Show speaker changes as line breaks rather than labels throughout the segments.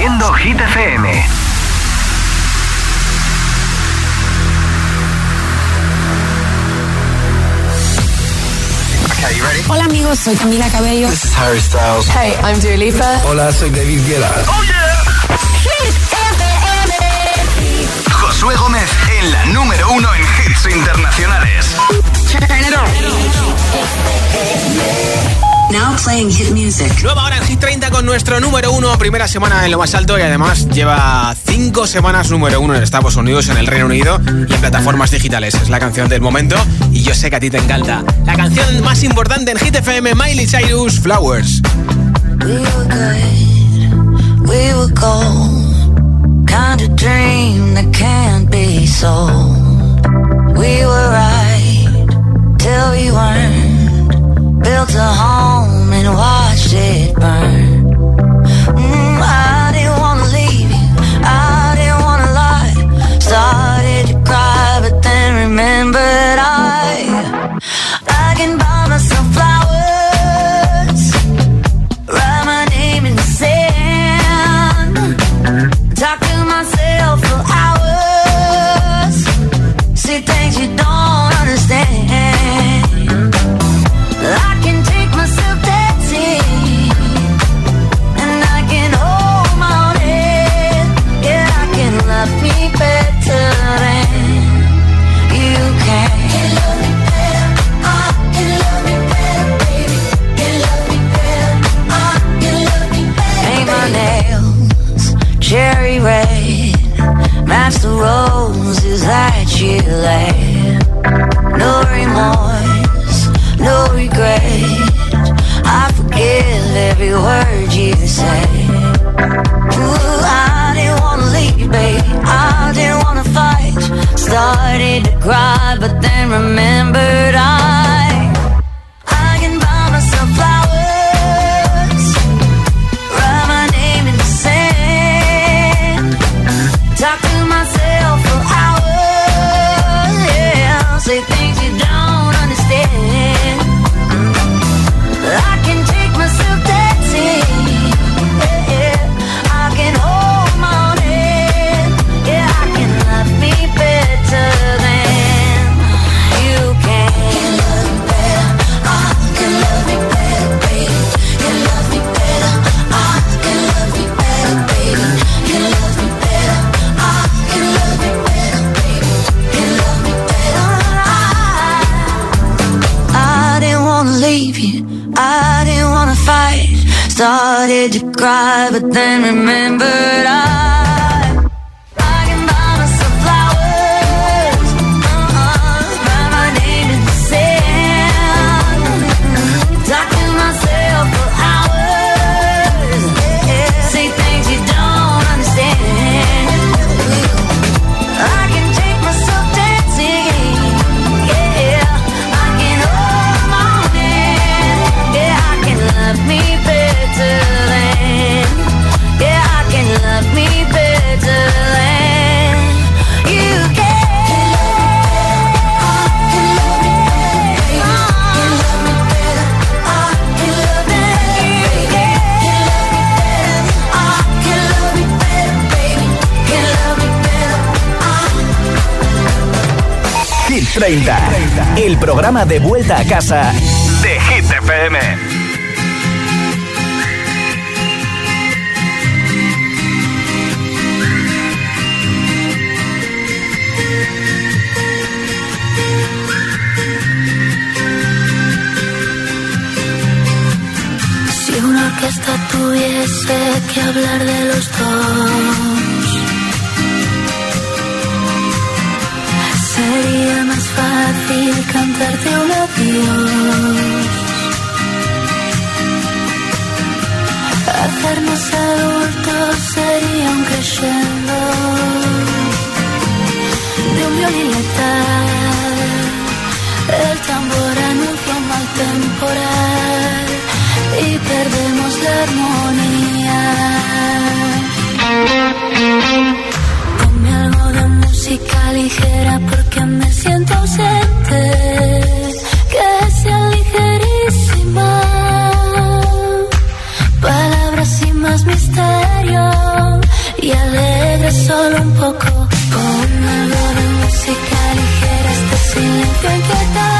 Produciendo Hit FM.
Hola amigos, soy Camila Cabello.
This is Harry Styles.
Hey, I'm Dua Lipa.
Hola, soy David Guetta.
Oh yeah. Hit FM. Josué Gómez en la número uno en hits internacionales.
Now playing hit music.
Nueva hora en Hit 30 con nuestro número uno, primera semana en lo más alto y además lleva cinco semanas número uno en Estados Unidos, en el Reino Unido y en plataformas digitales. Es la canción del momento y yo sé que a ti te encanta. La canción más importante en Hit FM, Miley Cyrus, Flowers.
We were good, we were gold, kind of dream that can't be sold. We were right till we weren't. Built a home and watched it burn. Mm, I didn't wanna leave you, I didn't wanna lie. Started to cry, but then remembered
feeling 30. El programa de vuelta a casa de Hit FM.
Si una orquesta tuviese que hablar de los dos, sería más fácil cantarte un adiós. Hacernos adultos sería un crescendo de un violín letal. El tambor anuncia un mal temporal y perdemos la armonía. Ponme algo de música ligera porque me siento Que sea ligerísima. Palabras sin más misterio y alegre solo un poco. Pon algo de música ligera, este silencio inquietante.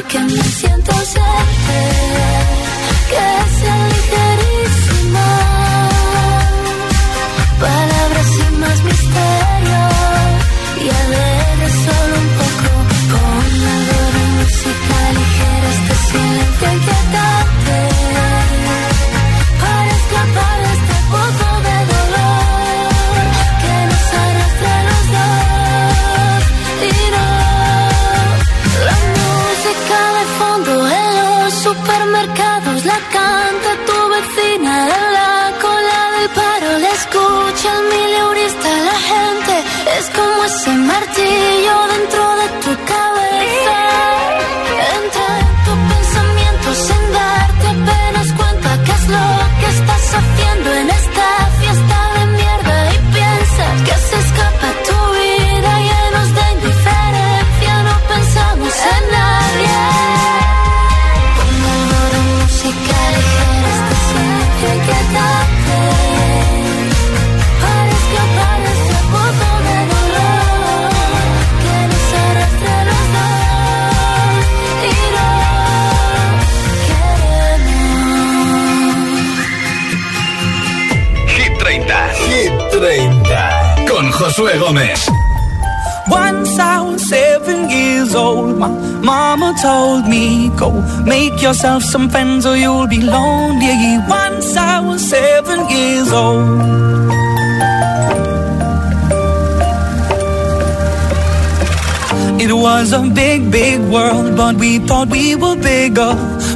porque me siento
Josué Gómez.
Once I was seven years old, my mama told me, Go make yourself some friends or you'll be lonely. Once I was seven years old. It was a big, big world, but we thought we were bigger.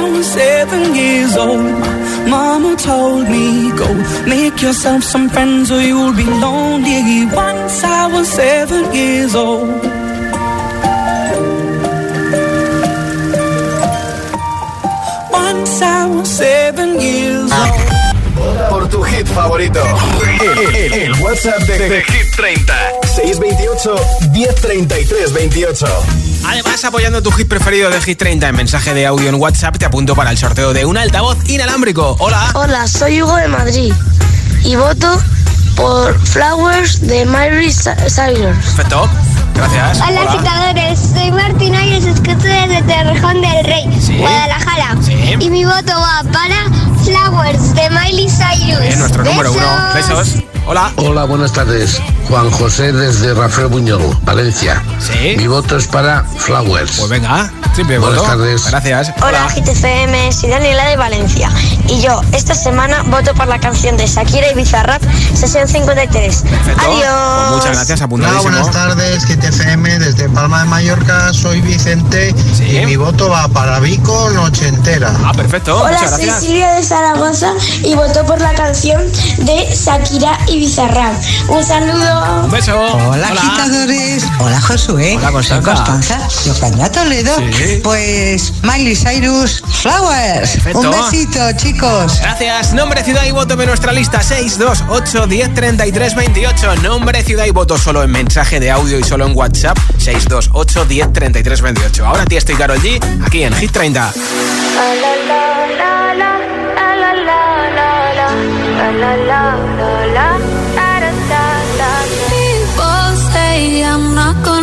I was seven years old, mama told me, Go make yourself some friends or you'll be lonely. Once I was seven years old. Once I was seven years old.
Por tu hit favorito. El, el- el WhatsApp de, de Hit 30. 628 1033 28.
Además, apoyando tu hit preferido de Hit 30 en mensaje de audio en WhatsApp, te apunto para el sorteo de un altavoz inalámbrico. Hola.
Hola, soy Hugo de Madrid y voto por Flowers de Miley Cyrus.
Perfecto. Gracias.
Hola, agitadores. Soy Martina y os escucho desde Torrejón del Rey,
Sí.
Guadalajara.
Sí.
Y mi voto va para Flowers de Miley Cyrus.
Es nuestro número uno. Besos. Hola.
Hola, buenas tardes. Juan José desde Rafael Buñol, Valencia.
Sí.
Mi voto es para Flowers.
Pues venga, triple
Buenas
voto.
tardes.
Gracias.
Hola, GTFM, soy Daniela de Valencia. Y yo, esta semana, voto por la canción de Shakira y Bizarrap, sesión 53.
Perfecto.
Adiós.
Pues muchas gracias,
Hola,
apuntadísimo.
buenas tardes, GTFM, desde Palma de Mallorca, soy Vicente
Sí.
y mi voto va para Vico Noche Entera.
Ah, perfecto.
Hola,
muchas
soy
gracias.
Silvia de Zaragoza y voto por la canción de Shakira y Bizarrap. Un saludo.
Un beso.
Hola, agitadores. Hola, Josué.
Hola, Constanza.
De Ocaña, Toledo.
Sí.
Pues Miley Cyrus Flowers.
Perfecto.
Un besito, chicos.
Gracias. Nombre, ciudad y voto de nuestra lista 628 10 33 28. Nombre, ciudad y voto solo en mensaje de audio y solo en WhatsApp 628 10 33 28. Ahora ti estoy Carol G aquí en Hit 30.
People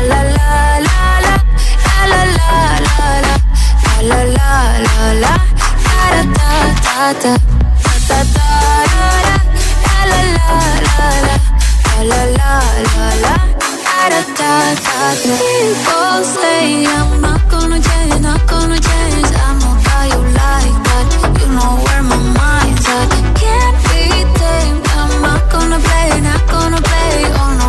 La la la la la la la la la la la la la la la la la la la. People say I'm not gonna change, not gonna change. I know how you like that. You know where my mind's at. Can't be tamed. I'm not gonna play, not gonna play. Oh no,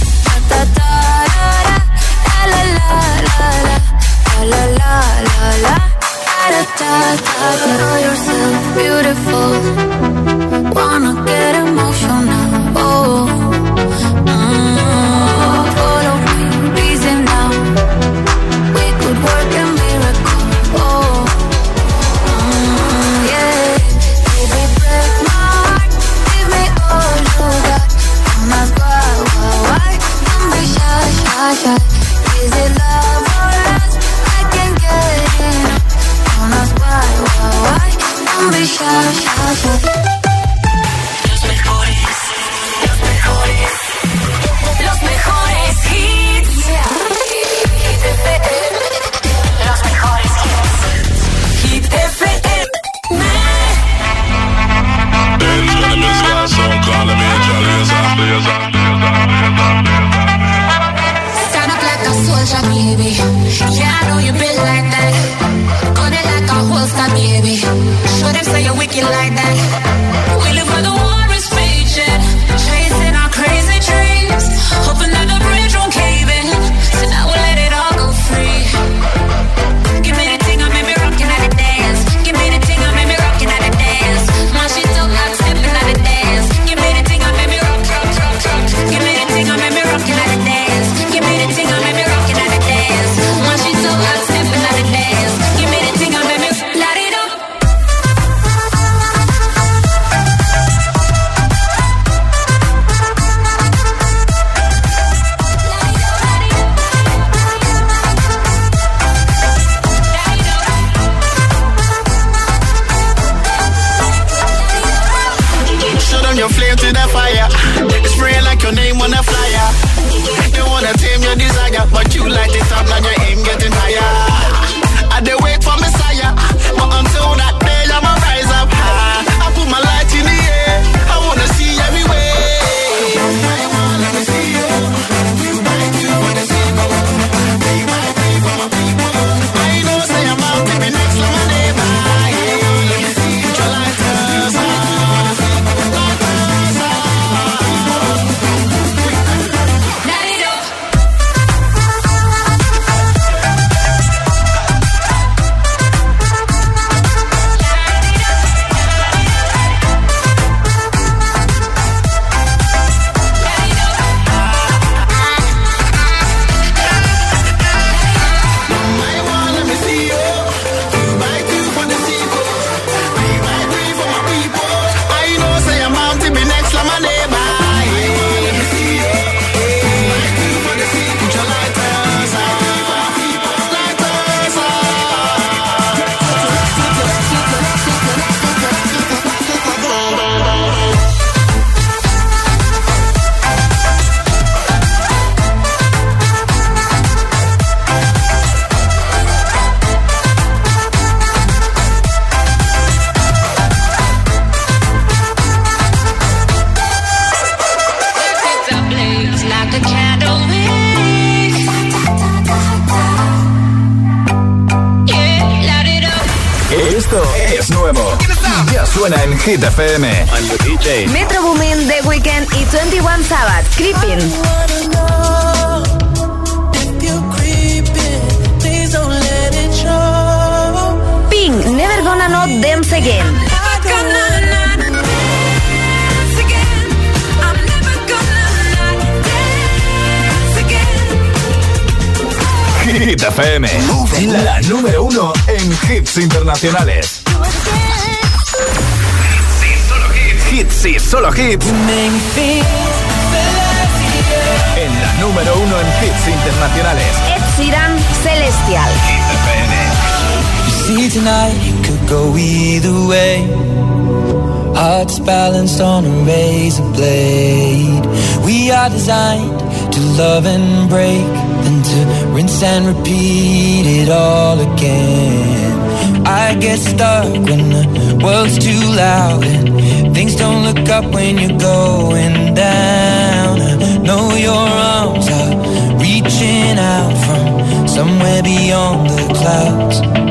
la la la la. Da da da da know yourself beautiful. Wanna be shy say you're wicked like
that.
FM.
Hearts balanced on a razor blade. We are designed to love and break, then to rinse and repeat it all again. I get stuck when the world's too loud and things don't look up when you're going down. I know your arms are reaching out from somewhere beyond the clouds.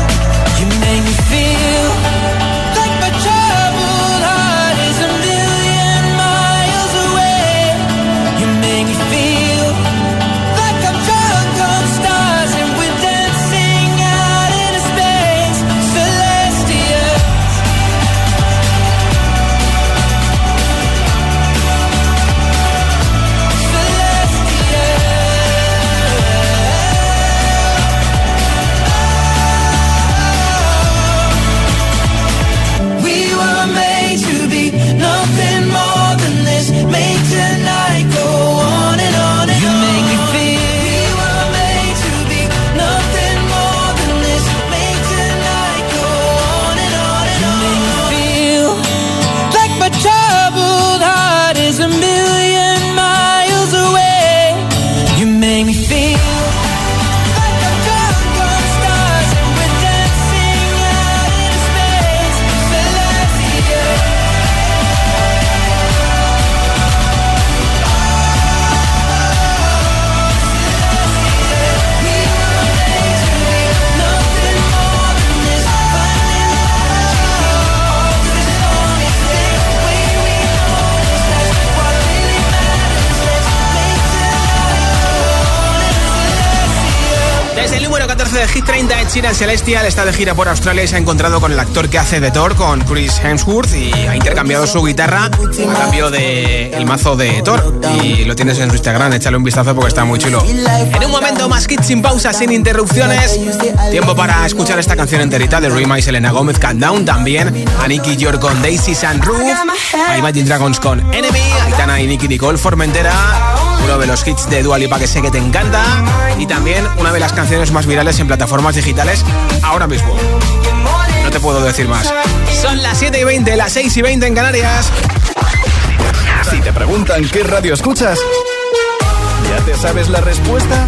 Hit 30, Ed Sheeran Celestial está de gira por Australia y se ha encontrado con el actor que hace de Thor, con Chris Hemsworth, y ha intercambiado su guitarra a cambio de el mazo de Thor. Y lo tienes en su Instagram, échale un vistazo porque está muy chulo. En un momento más hits sin pausa, sin interrupciones. Tiempo para escuchar esta canción enterita de Rima y Selena Gómez, Countdown. También a Nicky York con Daisy Sunroof, a Imagine Dragons con Enemy, a Aitana y Nicky Nicole Formentera uno de los hits de Dua Lipa que sé que te encanta y también una de las canciones más virales en plataformas digitales ahora mismo. No te puedo decir más. Son las 7 y 20, las 6 y 20 en Canarias.
Si te preguntan qué radio escuchas, ¿ya te sabes la respuesta?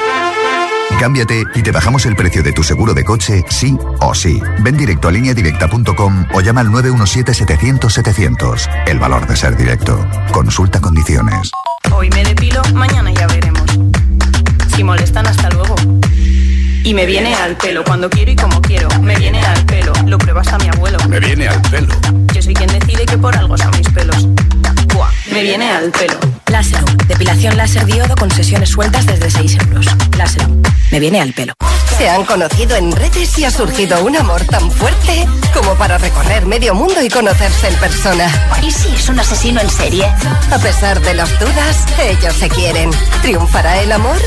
Cámbiate y te bajamos el precio de tu seguro de coche, sí o sí. Ven directo a lineadirecta.com o llama al 917-700-700. El valor de ser directo. Consulta condiciones.
Hoy me depilo, mañana ya veremos. Si molestan, hasta luego. Y me viene al pelo cuando quiero y como quiero. Me viene al pelo, lo pruebas a mi abuelo.
Me viene al pelo.
Yo soy quien decide que por algo son mis pelos. Me viene al pelo.
Láser, depilación láser diodo con sesiones sueltas desde 6 euros. Láser, me viene al pelo.
Se han conocido en redes y ha surgido un amor tan fuerte como para recorrer medio mundo y conocerse en persona.
¿Y si es un asesino en serie?
A pesar de las dudas, ellos se quieren. ¿Triunfará el amor?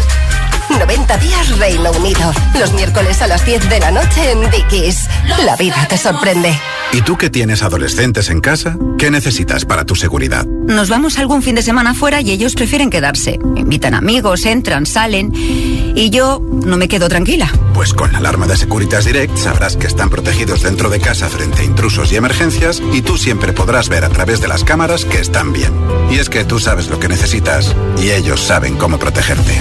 90 días Reino Unido. Los miércoles a las 10 de la noche en Dickies. La vida te sorprende.
¿Y tú que tienes adolescentes en casa? ¿Qué necesitas para tu seguridad?
Nos vamos algún fin de semana fuera y ellos prefieren quedarse. Invitan amigos, entran, salen. Y yo no me quedo tranquila.
Pues con la alarma de Securitas Direct sabrás que están protegidos dentro de casa frente a intrusos y emergencias y tú siempre podrás ver a través de las cámaras que están bien. Y es que tú sabes lo que necesitas y ellos saben cómo protegerte.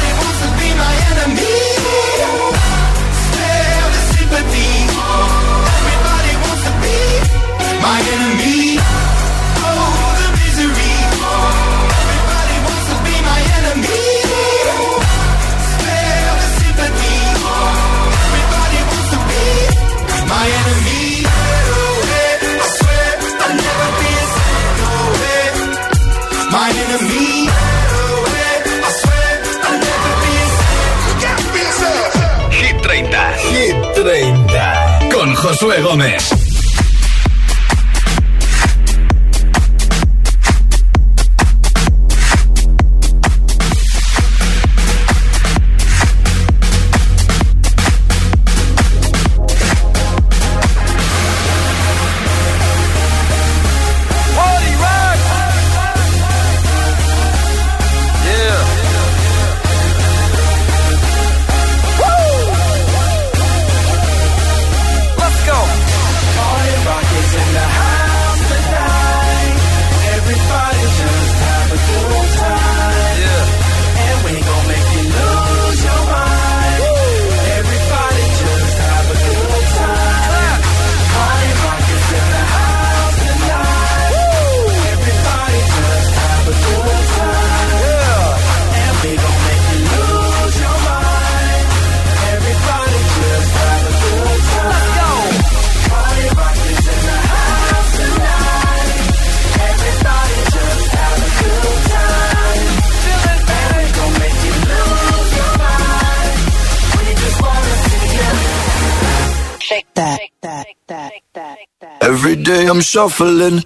Gomez. Shuffling.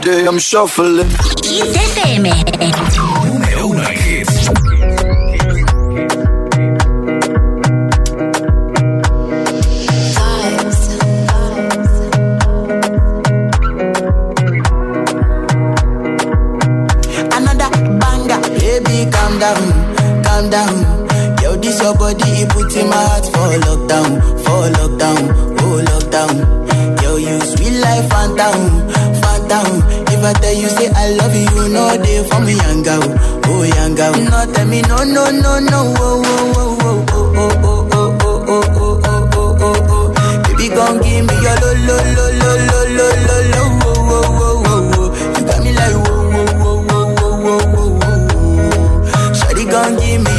Day I'm shuffling.
Hit FM.
Número uno en hits.
Another banger, baby, calm down, calm down. Yo, this your body, it puts in my heart for lockdown, for lockdown, oh lockdown. Yo, you sweet life, phantom, phantom. Tell you say I love you, know they for me, girl, oh girl. No, tell me no, no, no, no, oh, oh, oh, oh, oh, oh, oh, oh, oh, oh, oh, oh, oh, oh, oh. Baby, gon' give me your lo, lo, lo, lo, lo, lo, lo, lo, oh, oh, oh, oh, oh. You got me like whoa, whoa, whoa, whoa, whoa, whoa, whoa, whoa. Shawty gon' give me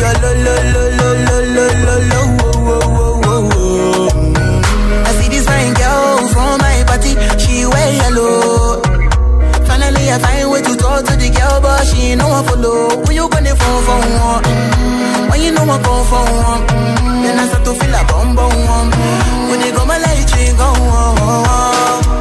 her, she know I follow. Who you gonna phone for? One? Mm-hmm. When you know I come for one, mm-hmm. then I start to feel a bum bum. When they go my light, go.
Oh, oh, oh.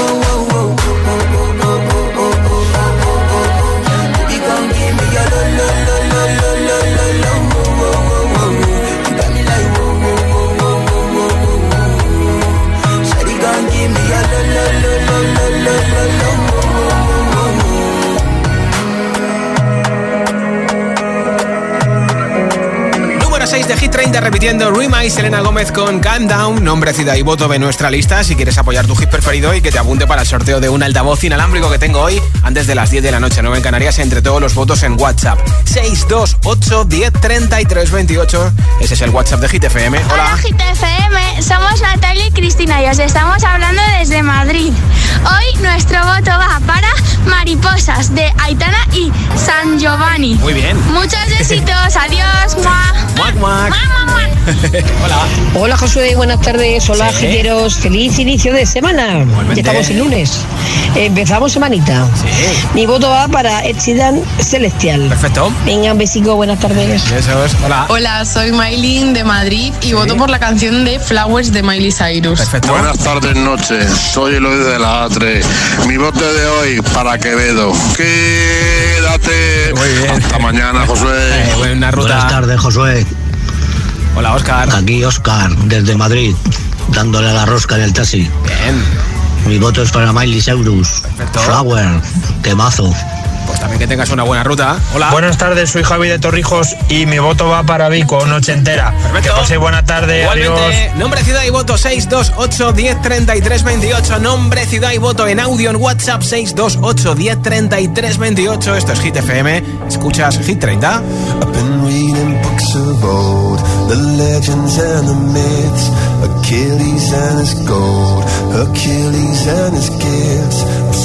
6 de Hit 30 repitiendo Rima y Selena Gómez con Calm Down, nombre, ciudad y voto de nuestra lista. Si quieres apoyar tu hit preferido y que te apunte para el sorteo de un altavoz inalámbrico que tengo hoy antes de las 10 de la noche, 9 en Canarias, entre todos los votos en WhatsApp. 628 10 33 28. Ese es el WhatsApp de Hit FM. Hola.
Hola GTFM, somos Natalia y Cristina y os estamos hablando desde Madrid. Hoy nuestro voto va para Mariposas de Aitana y San Giovanni.
Muy bien.
Muchos besitos, adiós. ¡Mua!
Muac, muac. Hola.
Hola Josué, buenas tardes. Hola
Sí.
feliz inicio de semana. Ya estamos el lunes. Empezamos semanita. Mi voto va para Sheeran Celestial.
Perfecto.
Venga, un besico, buenas tardes.
Besos. Hola.
Hola, soy Maylin de Madrid y voto por la canción de Flowers de Miley Cyrus.
Buenas tardes, noches. Soy Eloy de la A3. Mi voto de hoy para Quevedo. Quédate. Hasta mañana, Josué.
buena ruta.
Buenas tardes, Josué.
Hola, Oscar.
Aquí Oscar, desde Madrid, dándole a la rosca en el taxi.
Bien.
Mi voto es para Miley Cyrus. Flower, temazo.
Pues también que tengas una buena ruta. Hola.
Buenas tardes, soy Javi de Torrijos y mi voto va para Vico, noche entera. Que paséis buena tarde, adiós.
Igualmente, nombre, ciudad y voto 628 10 33 28. Nombre, ciudad y voto en audio en WhatsApp 628 10 33 28. Esto es Hit FM. Escuchas Hit 30.
I've been reading books of old, the legends and the myths, Achilles and his gold, Achilles and his gifts,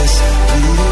us.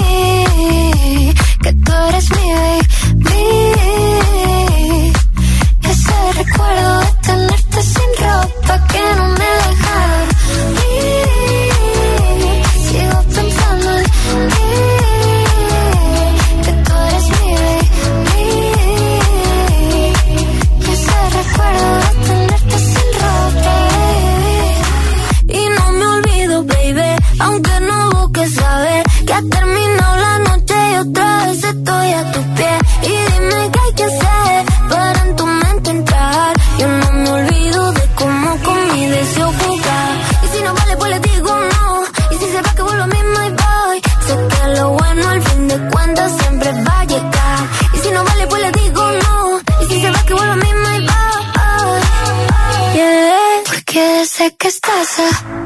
good as me
casa.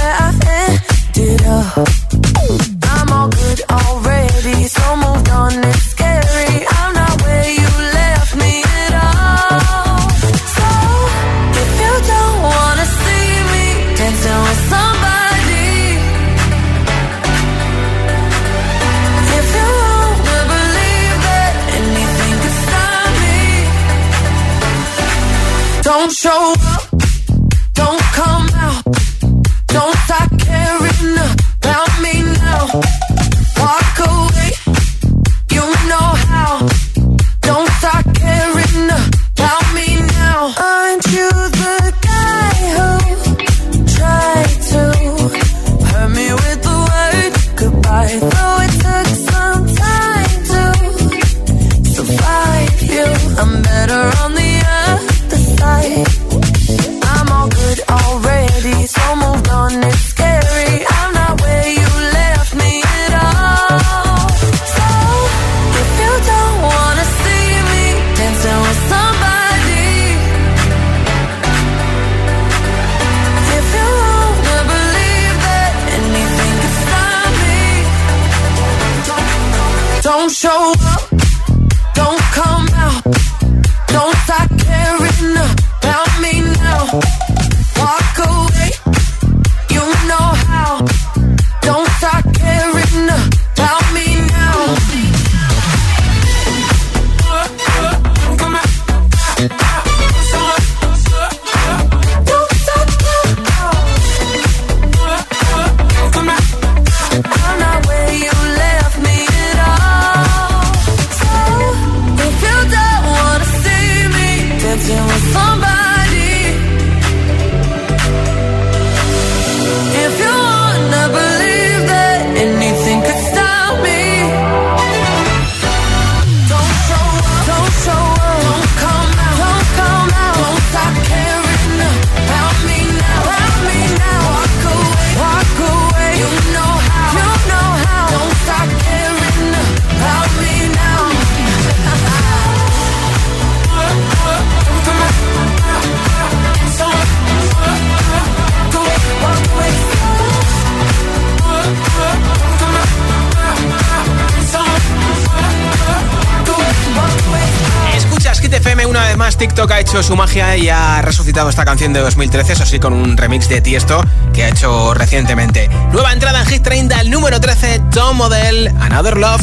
where I ended up.
hecho su magia y ha resucitado esta canción de 2013, eso sí, con un remix de Tiesto que ha hecho recientemente. Nueva entrada en Hit 30, el número 13, Tom Model, Another Love.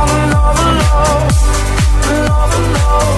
Another love, another love.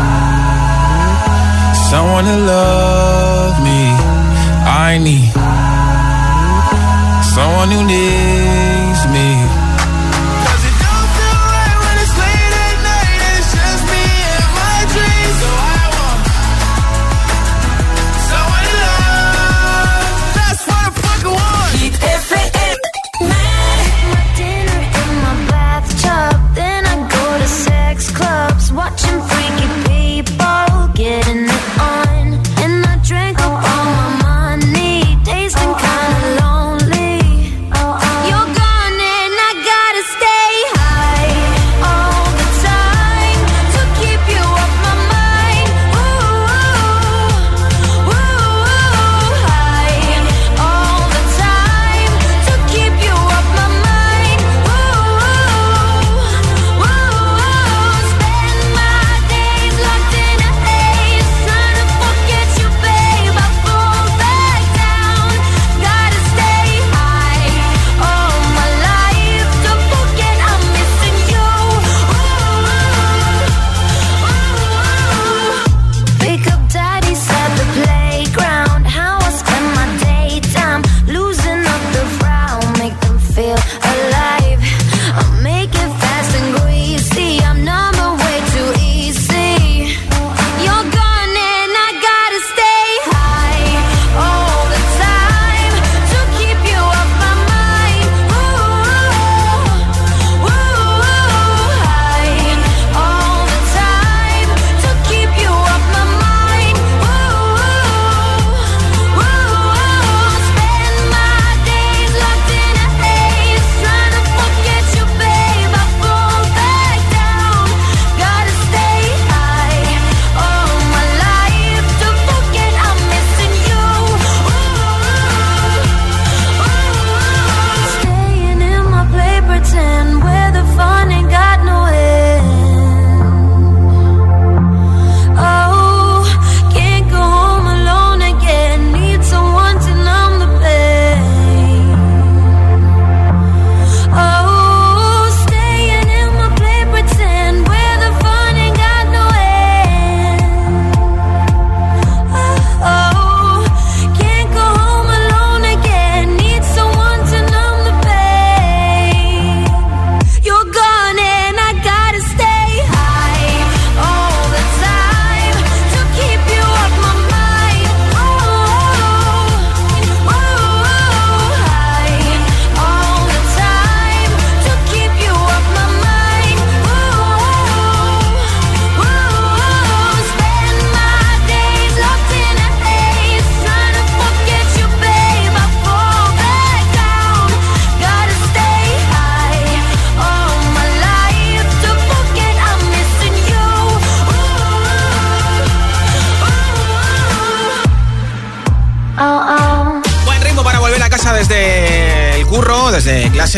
someone to love me. I need someone who needs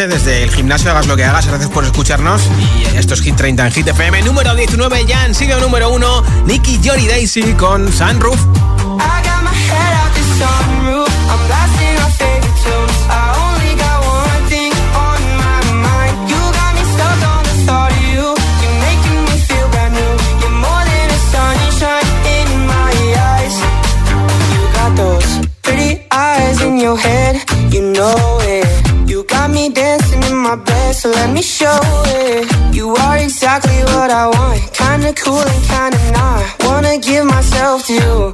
desde el gimnasio, hagas lo que hagas. Gracias por escucharnos. Y esto es Hit 30 en Hit FM. Número 19, Jan, sigue número 1, Nicky Jory Daisy con Sunroof.
So let me show it. You are exactly what I want. Kinda cool and kinda not. Wanna give myself to you.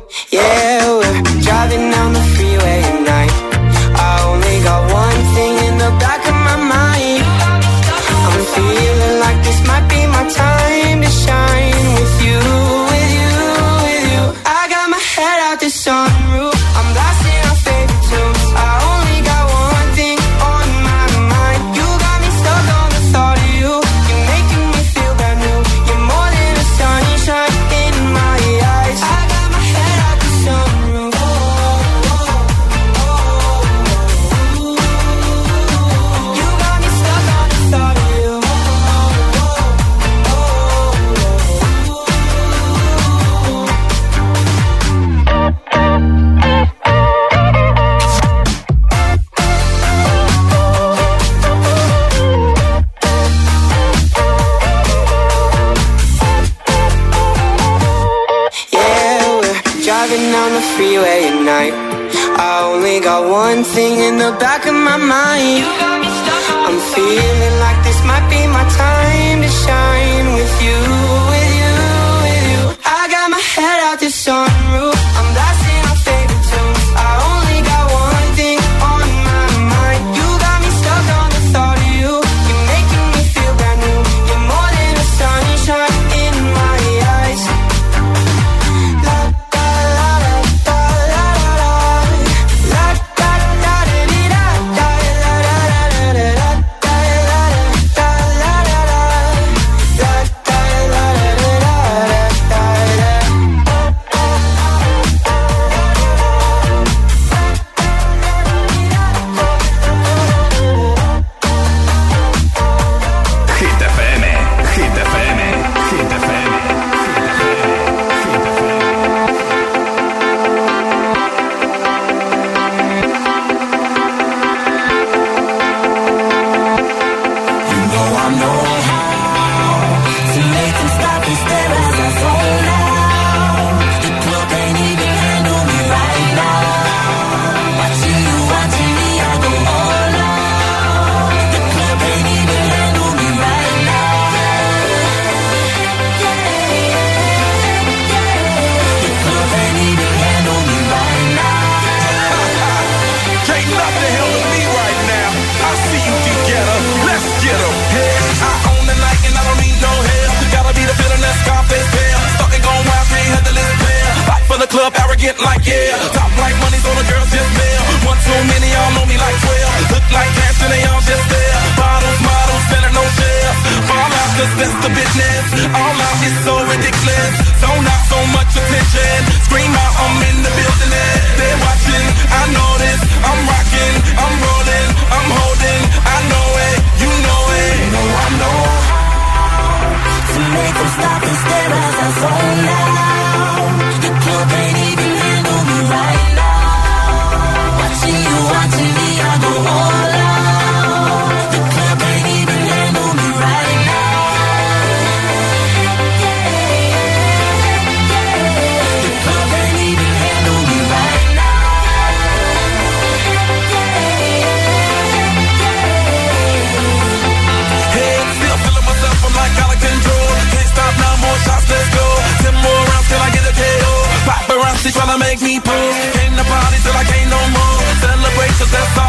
make me
pull. In the party till I can't no more. Celebrate, cause that's all.